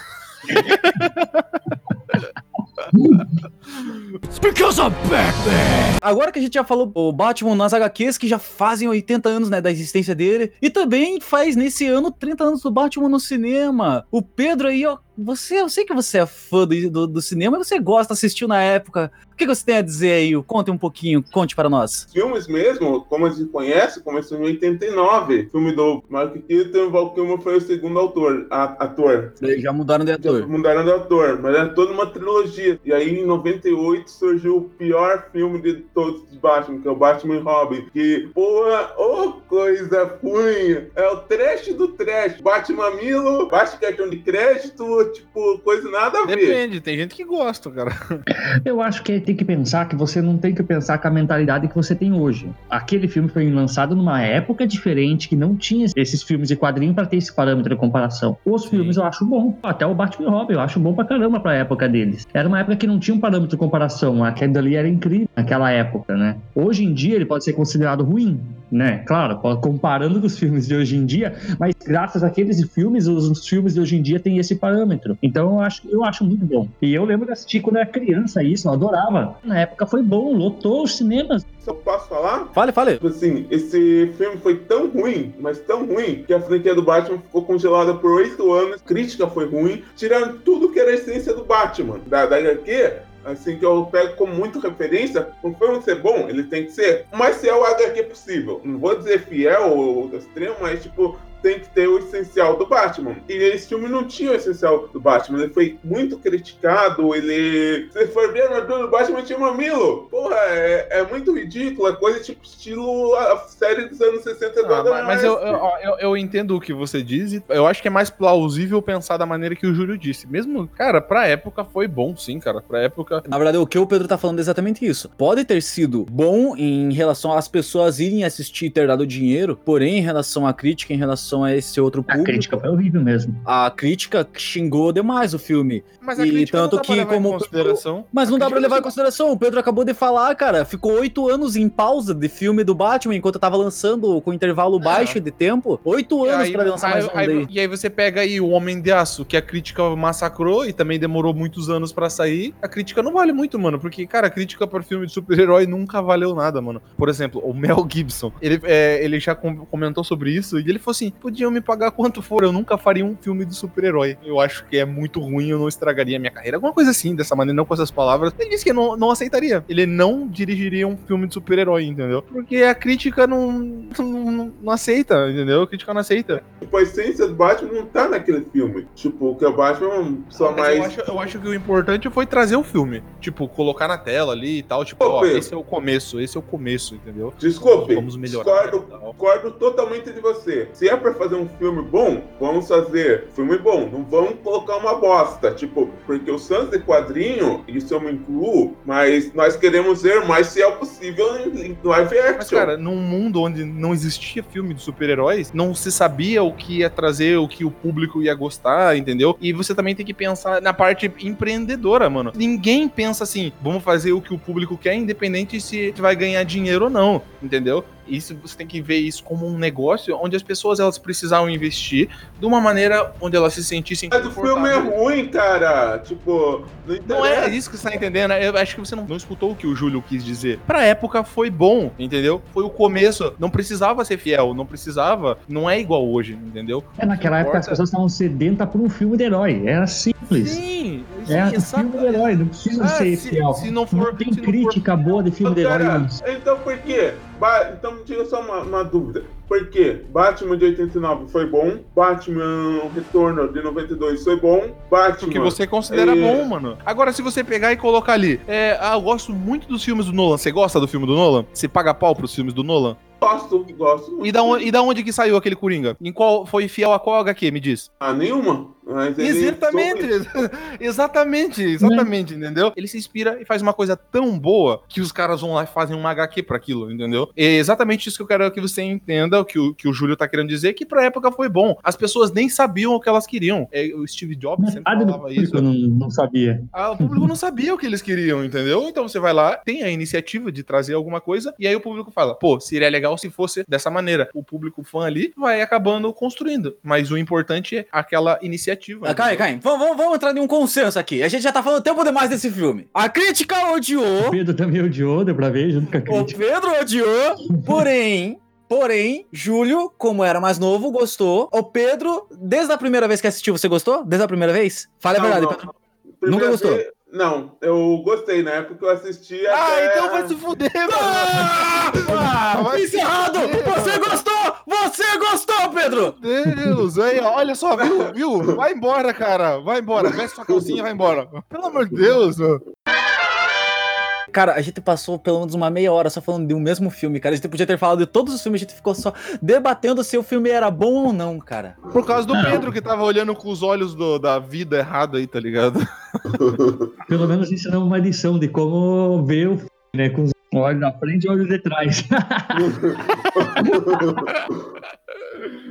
Because I'm Batman! Agora que a gente já falou o Batman nas HQs, que já fazem 80 anos né, da existência dele, e também faz nesse ano 30 anos do Batman no cinema. O Pedro aí, ó, você, eu sei que você é fã do, do, do cinema, você gosta, assistiu na época. O que você tem a dizer aí? Conte um pouquinho, conte para nós. Filmes mesmo, como a gente conhece, começou em 89. Filme do Mark Keaton, o Val Kilmer foi o segundo autor, a, ator. Daí já mudaram de ator. Já mudaram de ator, mas é toda uma trilogia. E aí, em 98, surgiu o pior filme de todos os Batman, que é o Batman Robin. Que, porra, ô oh, coisa ruim! É o trash do trash. Batman Milo, baixa cartão de crédito, tipo, coisa nada a ver. Depende, tem gente que gosta, cara. Eu acho que tem que pensar que você não tem que pensar com a mentalidade que você tem hoje. Aquele filme foi lançado numa época diferente, que não tinha esses filmes de quadrinho para ter esse parâmetro de comparação. Os Sim. filmes eu acho bom. Até o Batman Robin eu acho bom pra caramba pra época deles. Era uma época que não tinha um parâmetro de comparação. Aquele dali era incrível naquela época, né? Hoje em dia ele pode ser considerado ruim, né? Claro, comparando com os filmes de hoje em dia, mas graças àqueles filmes, os, os filmes de hoje em dia têm esse parâmetro. Então eu acho, eu acho muito bom. E eu lembro de assistir quando eu era criança isso, eu adorava. Na época foi bom, lotou os cinemas. Se eu posso falar? Fale, fale. Tipo assim, esse filme foi tão ruim, mas tão ruim, que a franquia do Batman ficou congelada por oito anos, crítica foi ruim, tirando tudo que era a essência do Batman. Da, da HQ, assim, que eu pego como muito referência, o filme ser bom, ele tem que ser o mais fiel HQ possível. Não vou dizer fiel ou extremo, mas tipo, tem que ter o essencial do Batman. E esse filme não tinha o essencial do Batman. Ele foi muito criticado. Ele. Se for ver a armadura do Batman, tinha mamilo. Porra, é, é muito ridículo. É coisa tipo estilo a série dos anos 60 ah, Mas, mas eu, eu, eu, entendo o que você diz. E eu acho que é mais plausível pensar da maneira que o Júlio disse. Mesmo, cara, pra época foi bom, sim, cara. Pra época. Na verdade, o que o Pedro tá falando é exatamente isso. Pode ter sido bom em relação às pessoas irem assistir e ter dado dinheiro, porém, em relação à crítica, em relação relação a esse outro público. A crítica foi horrível mesmo. A crítica xingou demais o filme. Mas a e tanto que como consideração. Mas não dá para levar em consideração. O Pedro acabou de falar, cara, ficou oito anos em pausa de filme do Batman enquanto tava lançando com intervalo é. baixo de tempo. Oito anos para lançar aí, mais um aí, E aí você pega aí o Homem de Aço, que a crítica massacrou e também demorou muitos anos para sair. A crítica não vale muito, mano, porque cara, a crítica para filme de super-herói nunca valeu nada, mano. Por exemplo, o Mel Gibson, ele, é, ele já comentou sobre isso e ele falou assim: podiam me pagar quanto for, eu nunca faria um filme de super-herói. Eu acho que é muito ruim, eu não estragaria minha carreira. Alguma coisa assim, dessa maneira, não com essas palavras. Ele disse que não, não aceitaria. Ele não dirigiria um filme de super-herói, entendeu? Porque a crítica não, não, não, aceita, entendeu? A crítica não aceita. Tipo, a essência do Batman não tá naquele filme. Tipo, que o Batman só mais. Eu acho, eu acho que o importante foi trazer o filme. Tipo, colocar na tela ali e tal. Tipo, ó, esse é o começo, esse é o começo, entendeu? Desculpe. Vamos melhorar. Discordo, discordo totalmente de você. Se é pra fazer um filme bom, vamos fazer filme bom. Não vamos colocar uma bosta. Tipo, porque o Sans de quadrinho, isso eu me incluo, mas nós queremos ver mais se é possível em live action. Mas, cara, num mundo onde não existia filme de super-heróis, não se sabia o que ia trazer, o que o público ia gostar, entendeu? E você também tem que pensar na parte empreendedora, mano. Ninguém pensa assim, vamos fazer o que o público quer, independente se vai ganhar dinheiro ou não, entendeu? Isso você tem que ver isso como um negócio onde as pessoas elas precisavam investir de uma maneira onde elas se sentissem. Mas o filme é ruim, cara. Tipo, não, não é isso que você tá entendendo. Eu acho que você não, não escutou o que o Júlio quis dizer. Pra época foi bom, entendeu? Foi o começo. Não precisava ser fiel, não precisava. Não é igual hoje, entendeu? É, naquela época as pessoas estavam sedentas por um filme de herói. Era simples. Sim, sim é um filme de herói, não precisa ah, ser se, fiel. Se não, for, não tem crítica for... boa de filme de herói. Então por quê? Ba então, tira só uma, uma, dúvida. Por quê? Batman de 89 foi bom, Batman Retorno de 92 foi bom, Batman... O que você considera é... bom, mano. Agora, se você pegar e colocar ali, é, ah, eu gosto muito dos filmes do Nolan. Você gosta do filme do Nolan? Você paga pau pros filmes do Nolan? Gosto, gosto. E da, onde, e da onde que saiu aquele Coringa? Em qual foi fiel a qual HQ, me diz? Ah, nenhuma. Exatamente, exatamente, exatamente, entendeu? Ele se inspira e faz uma coisa tão boa que os caras vão lá e fazem uma HQ para aquilo, entendeu? É exatamente isso que eu quero que você entenda, o que o, que o Júlio tá querendo dizer, que pra época foi bom. As pessoas nem sabiam o que elas queriam. É, o Steve Jobs sempre falava isso. Não, não sabia. Ah, o público não sabia o que eles queriam, entendeu? Então você vai lá, tem a iniciativa de trazer alguma coisa, e aí o público fala, pô, seria legal se fosse dessa maneira. O público fã ali vai acabando construindo. Mas o importante é aquela iniciativa Ah, Caio, Caio, vamos, vamos entrar em um consenso aqui. A gente já tá falando tempo demais desse filme. A crítica odiou. O Pedro também odiou, deu pra ver junto com a crítica. O Pedro odiou, porém, Porém, Júlio, como era mais novo, gostou. O Pedro, desde a primeira vez que assistiu, você gostou? Desde a primeira vez? Fale a Não, verdade, não. Pedro. Primeira gostou? vez- Não, eu gostei. Na época que eu assisti. Ah, até- então vai se fuder, mano. Ah, se Encerrado! fuder, Você gostou! Você gostou, Pedro! Deus, aí, olha só, viu, viu? Vai embora, cara. Vai embora. Veste sua calcinha e vai embora. Pelo amor de Deus, mano. Cara, a gente passou pelo menos uma meia hora só falando de um mesmo filme, cara. A gente podia ter falado de todos os filmes, a gente ficou só debatendo se o filme era bom ou não, cara. Por causa do Pedro que tava olhando com os olhos do- da vida errado aí, tá ligado? Pelo menos ensinamos uma lição de como ver o filme, né? Com os olhos na frente e olhos de trás.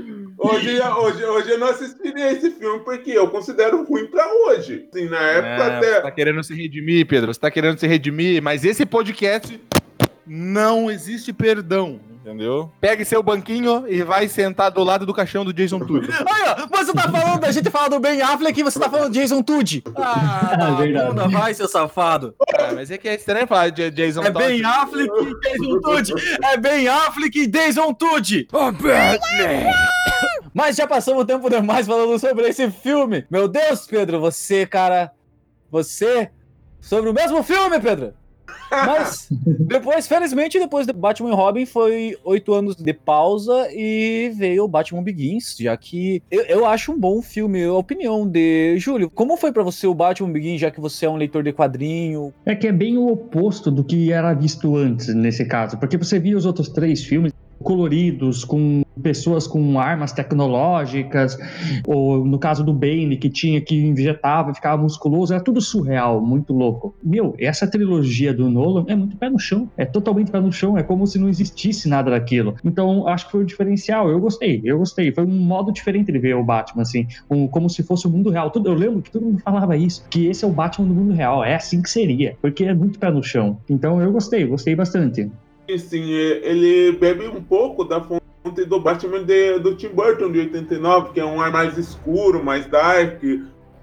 Hoje, hoje, hoje eu não assistiria esse filme porque eu considero ruim pra hoje. Assim, na época É, até. Você tá querendo se redimir, Pedro. Você tá querendo se redimir, mas esse podcast não existe perdão. Entendeu? Pegue seu banquinho e vai sentar do lado do caixão do Jason Todd. Aí, ó, você tá falando da gente falar do Ben Affleck e você tá falando do Jason Tudd. Ah, tá, verdade. bunda, vai, seu safado. Ah, mas é que é estranho falar de Jason É Todd. Ben Affleck e Jason Tudd. É Ben Affleck e Jason Tudd. Mas já passamos tempo demais falando sobre esse filme. Meu Deus, Pedro, você, cara. Você. Sobre o mesmo filme, Pedro. Mas depois, felizmente, depois de Batman e Robin, foi oito anos de pausa e veio o Batman Begins, já que eu, eu acho um bom filme. A opinião de Júlio, como foi pra você o Batman Begins, já que você é um leitor de quadrinho? É que é bem o oposto do que era visto antes, nesse caso. Porque você via os outros três filmes coloridos, com pessoas com armas tecnológicas, ou no caso do Bane, que tinha que injetava, ficava musculoso, era tudo surreal, muito louco. Meu, essa trilogia do Nolan é muito pé no chão, é totalmente pé no chão, é como se não existisse nada daquilo. Então, acho que foi o diferencial, eu gostei, eu gostei. Foi um modo diferente de ver o Batman, assim, um- como se fosse o mundo real. Tudo- eu lembro que todo mundo falava isso, que esse é o Batman do mundo real, é assim que seria, porque é muito pé no chão. Então, eu gostei, gostei bastante. Sim, é- ele bebe um pouco da fonte do Batman de- do Tim Burton de 89, que é um ar mais escuro, mais dark.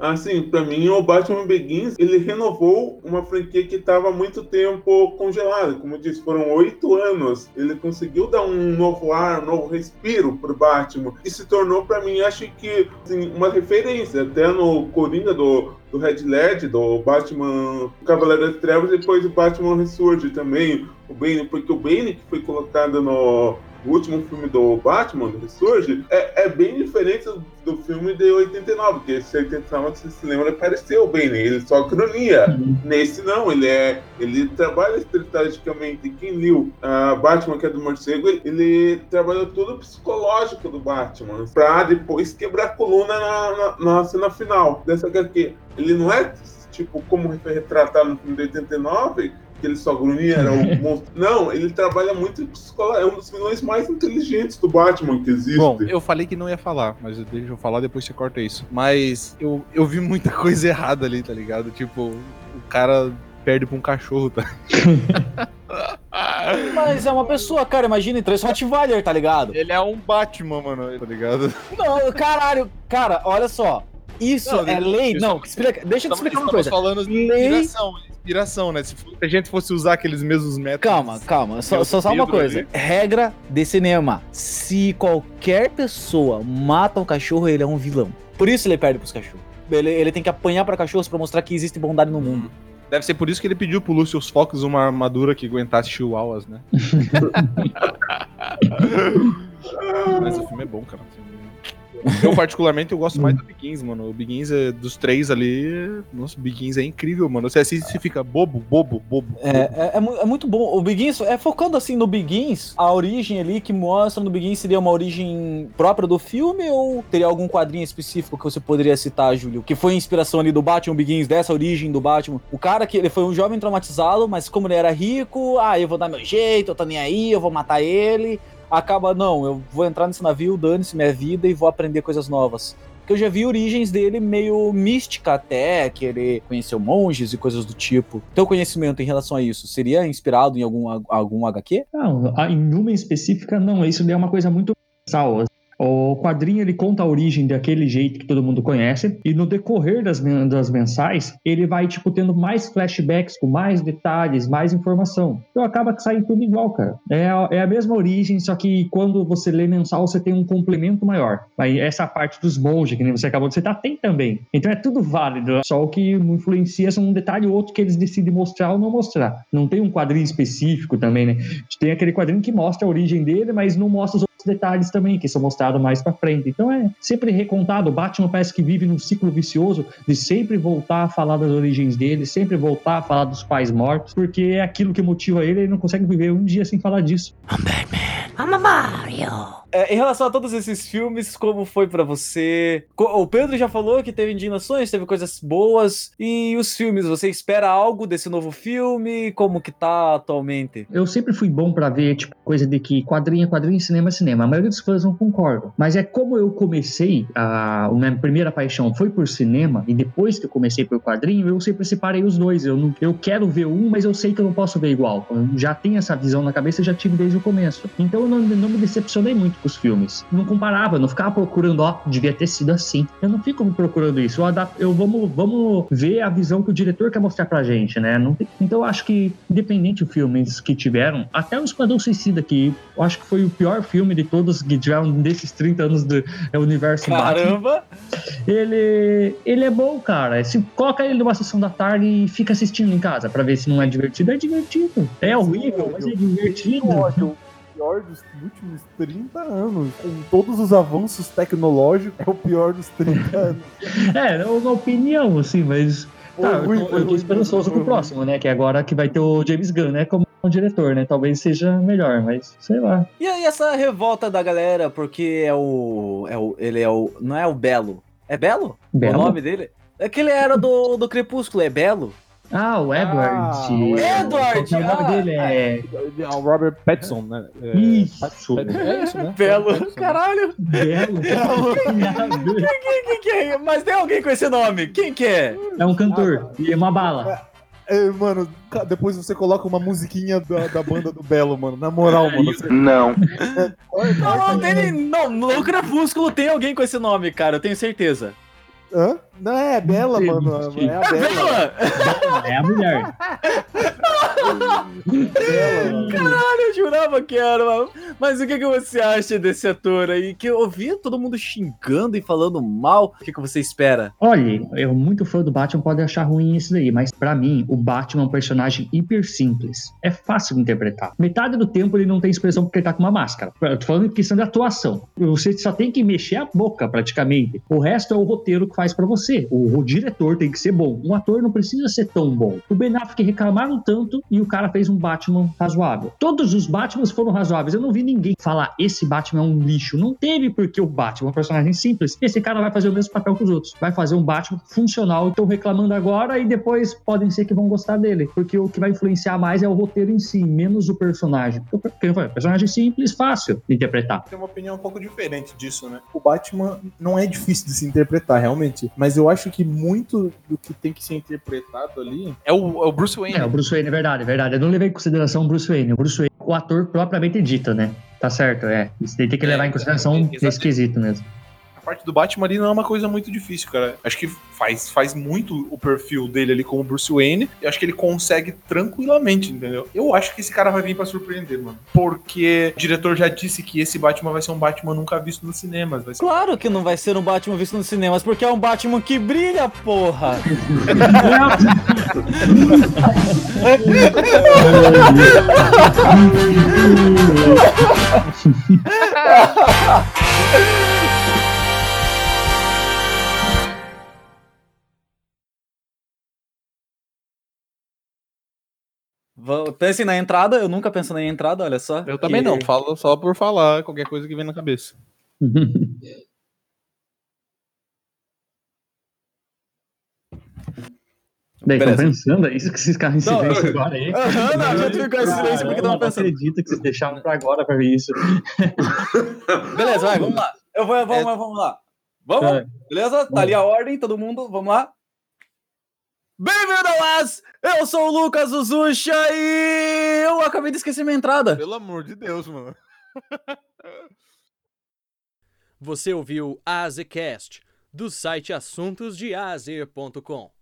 Assim, pra mim, o Batman Begins, ele renovou uma franquia que estava há muito tempo congelada. Como eu disse, foram oito anos. Ele conseguiu dar um novo ar, um novo respiro pro Batman. E se tornou, pra mim, acho que assim, uma referência. Até no Coringa do, do Red Led, do Batman Cavaleiro das Trevas, depois o Batman ressurge também. O Bane, porque o Bane que foi colocado no último filme do Batman, do Ressurge, é, é bem diferente do, filme de 89, que esse 89, se você se lembra, apareceu o Bane, ele só cronia. Nesse não, ele é. Ele trabalha estrategicamente. Quem liu a Batman, que é do morcego, ele, ele trabalhou todo o psicológico do Batman. Pra depois quebrar a coluna na, na, na cena final dessa HQ. Ele não é tipo como foi retratado no filme de 89, que ele só grunhia, era um monstro. Não, ele trabalha muito psicológico. É um dos vilões mais inteligentes do Batman que existe. Bom, eu falei que não ia falar, mas deixa eu falar, depois você corta isso. Mas eu, eu vi muita coisa errada ali, tá ligado? Tipo, o cara perde pra um cachorro, tá? Mas é uma pessoa, cara. Imagina três Rottweiler, tá ligado? Ele é um Batman, mano, tá ligado? Não, caralho. Cara, olha só. Isso Não, é lei. isso- Não, explica, deixa eu te explicar uma Estamos coisa. falando de Lei- inspiração, inspiração, né? Se, a gente fosse usar aqueles mesmos métodos... Calma, calma. Só, Meu só, só uma coisa. ali. Regra de cinema. Se qualquer pessoa mata um cachorro, ele é um vilão. Por isso ele perde pros cachorros. Ele, ele tem que apanhar pra cachorros pra mostrar que existe bondade no mundo. Deve ser por isso que ele pediu pro Lucius Fox uma armadura que aguentasse chihuahuas, né? Mas o filme é bom, cara. Eu, particularmente, eu gosto mais do Begins, mano. O Begins é dos três ali. Nossa, o Begins é incrível, mano. Você assiste e fica bobo, bobo, bobo. É, é, é é muito bom. O Begins, é focando assim no Begins, a origem ali que mostra no Begins seria uma origem própria do filme ou teria algum quadrinho específico que você poderia citar, Júlio? Que foi a inspiração ali do Batman Begins, dessa origem do Batman. O cara que ele foi um jovem traumatizado, mas como ele era rico, ah, eu vou dar meu jeito, eu tô nem aí, eu vou matar ele. Acaba, não, eu vou entrar nesse navio, dane-se minha vida e vou aprender coisas novas. Porque eu já vi origens dele meio mística até, que ele conheceu monges e coisas do tipo. Teu conhecimento em relação a isso seria inspirado em algum, algum HQ? Não, em uma específica, não. Isso é uma coisa muito universal. O quadrinho ele conta a origem daquele jeito que todo mundo conhece, e no decorrer das, das mensais, ele vai, tipo, tendo mais flashbacks, com mais detalhes, mais informação. Então acaba que sai tudo igual, cara. É a, é a mesma origem, só que quando você lê mensal, você tem um complemento maior. Aí essa parte dos monges, que nem você acabou de citar, tem também. Então é tudo válido. Só o que influencia são um detalhe ou outro que eles decidem mostrar ou não mostrar. Não tem um quadrinho específico também, né? Tem aquele quadrinho que mostra a origem dele, mas não mostra os outros detalhes também, que são mostrados mais pra frente. Então é sempre recontado. O Batman parece que vive num ciclo vicioso de sempre voltar a falar das origens dele, sempre voltar a falar dos pais mortos, porque é aquilo que motiva ele, ele não consegue viver um dia sem falar disso. É, em relação a todos esses filmes, como foi pra você? O Pedro já falou que teve indignações, teve coisas boas. E os filmes, você espera algo desse novo filme? Como que tá atualmente? Eu sempre fui bom pra ver, tipo, coisa de que quadrinho é quadrinho, cinema é cinema. A maioria dos fãs não concordam. Mas é como eu comecei, a, a minha primeira paixão foi por cinema, e depois que eu comecei por quadrinho, eu sempre separei os dois. Eu, não, eu quero ver um, mas eu sei que eu não posso ver igual. Eu já tenho essa visão na cabeça, eu já tive desde o começo. Então eu não, não me decepcionei muito os filmes. Não comparava, não ficava procurando, ó, devia ter sido assim. Eu não fico me procurando isso. Eu, adap- eu vamos, vamos ver a visão que o diretor quer mostrar pra gente, né? Não tem- então eu acho que, independente dos filmes que tiveram, até o Esquadrão Suicida, que eu acho que foi o pior filme de todos que tiveram desses 30 anos do é, universo Batman Caramba! ele, ele é bom, cara. Se coloca ele numa sessão da tarde e fica assistindo em casa pra ver se não é divertido, é divertido. É horrível, mas é divertido. O pior dos últimos 30 anos. Com todos os avanços tecnológicos, é o pior dos 30 anos. É, é uma opinião, assim, mas. Tá, eu tô, eu tô esperançoso pro ruim. próximo, né? Que é agora que vai ter o James Gunn, né? Como diretor, né? Talvez seja melhor, mas sei lá. E aí essa revolta da galera, porque é o. É o ele é o. Não é o Belo. É Belo? Belo? O nome dele? É que ele era do, do Crepúsculo, é Belo? Ah, o Edward. Ah, o Edward, O nome ah, dele é. É o Robert Pattinson, né? É, Isso. Pattinson. É isso, né? Belo. Pattinson, né? Caralho! Belo. Quem que é? Mas tem alguém com esse nome? Quem que é? É um cantor. E é uma bala. É, mano, depois você coloca uma musiquinha da, da banda do Belo, mano. Na moral, mano. Você... Não. Não, não, tem, não, no Crepúsculo tem alguém com esse nome, cara, eu tenho certeza. Hã? Não, é Bela, mano. É a Bela. Bela! É a mulher. Bela. Caralho, eu jurava que era. mano. Mas o que, que você acha desse ator aí? Que eu ouvia todo mundo xingando e falando mal. O que, que você espera? Olha, eu muito fã do Batman pode achar ruim isso daí, mas pra mim, o Batman é um personagem hiper simples. É fácil de interpretar. Metade do tempo ele não tem expressão porque ele tá com uma máscara. Eu tô falando em questão de atuação. Você só tem que mexer a boca, praticamente. O resto é o roteiro que faz pra você. O, o diretor tem que ser bom. Um ator não precisa ser tão bom. O Ben Affleck reclamaram tanto e o cara fez um Batman razoável. Todos os Batmans foram razoáveis. Eu não vi ninguém falar esse Batman é um lixo. Não teve porque o Batman é um personagem simples. Esse cara vai fazer o mesmo papel que os outros. Vai fazer um Batman funcional. Estão reclamando agora e depois podem ser que vão gostar dele. Porque o que vai influenciar mais é o roteiro em si, menos o personagem. O per- o personagem simples, fácil de interpretar. Tem uma opinião um pouco diferente disso, né? O Batman não é difícil de se interpretar, realmente. Mas eu acho que muito do que tem que ser interpretado ali É o, é o Bruce Wayne. É, o Bruce Wayne, é verdade, é verdade. Eu não levei em consideração o Bruce Wayne. O Bruce Wayne, o ator propriamente dito, né? Tá certo, é. Isso daí tem que É, levar em consideração exatamente. esse quesito mesmo. Parte do Batman ali não é uma coisa muito difícil, cara. Acho que faz, faz muito o perfil dele ali como Bruce Wayne. E acho que ele consegue tranquilamente, entendeu? Eu acho que esse cara vai vir pra surpreender, mano. Porque o diretor já disse que esse Batman vai ser um Batman nunca visto nos cinemas. Vai ser... Claro que não vai ser um Batman visto nos cinemas, porque é um Batman que brilha, porra! Vamos- Pense na entrada, eu nunca penso na entrada, olha só. Eu também Que- não, falo só por falar qualquer coisa que vem na cabeça. Daí, estão Beleza. pensando, é isso que esses caras em Não, silêncio eu- agora aí? Aham, não, a gente ficou em silêncio porque eu tava não pensando. acredito que vocês deixaram pra agora pra ver isso. Beleza, vai, vamos lá. Eu vou, vamos, lá, vamos lá. Vamos? Vai. Beleza? Tá ali a ordem, todo mundo, vamos lá. Bem-vindo ao As! Eu sou o Lucas Uzucha e eu acabei de esquecer minha entrada. Pelo amor de Deus, mano. Você ouviu AZCast, do site assuntosdeazer.com.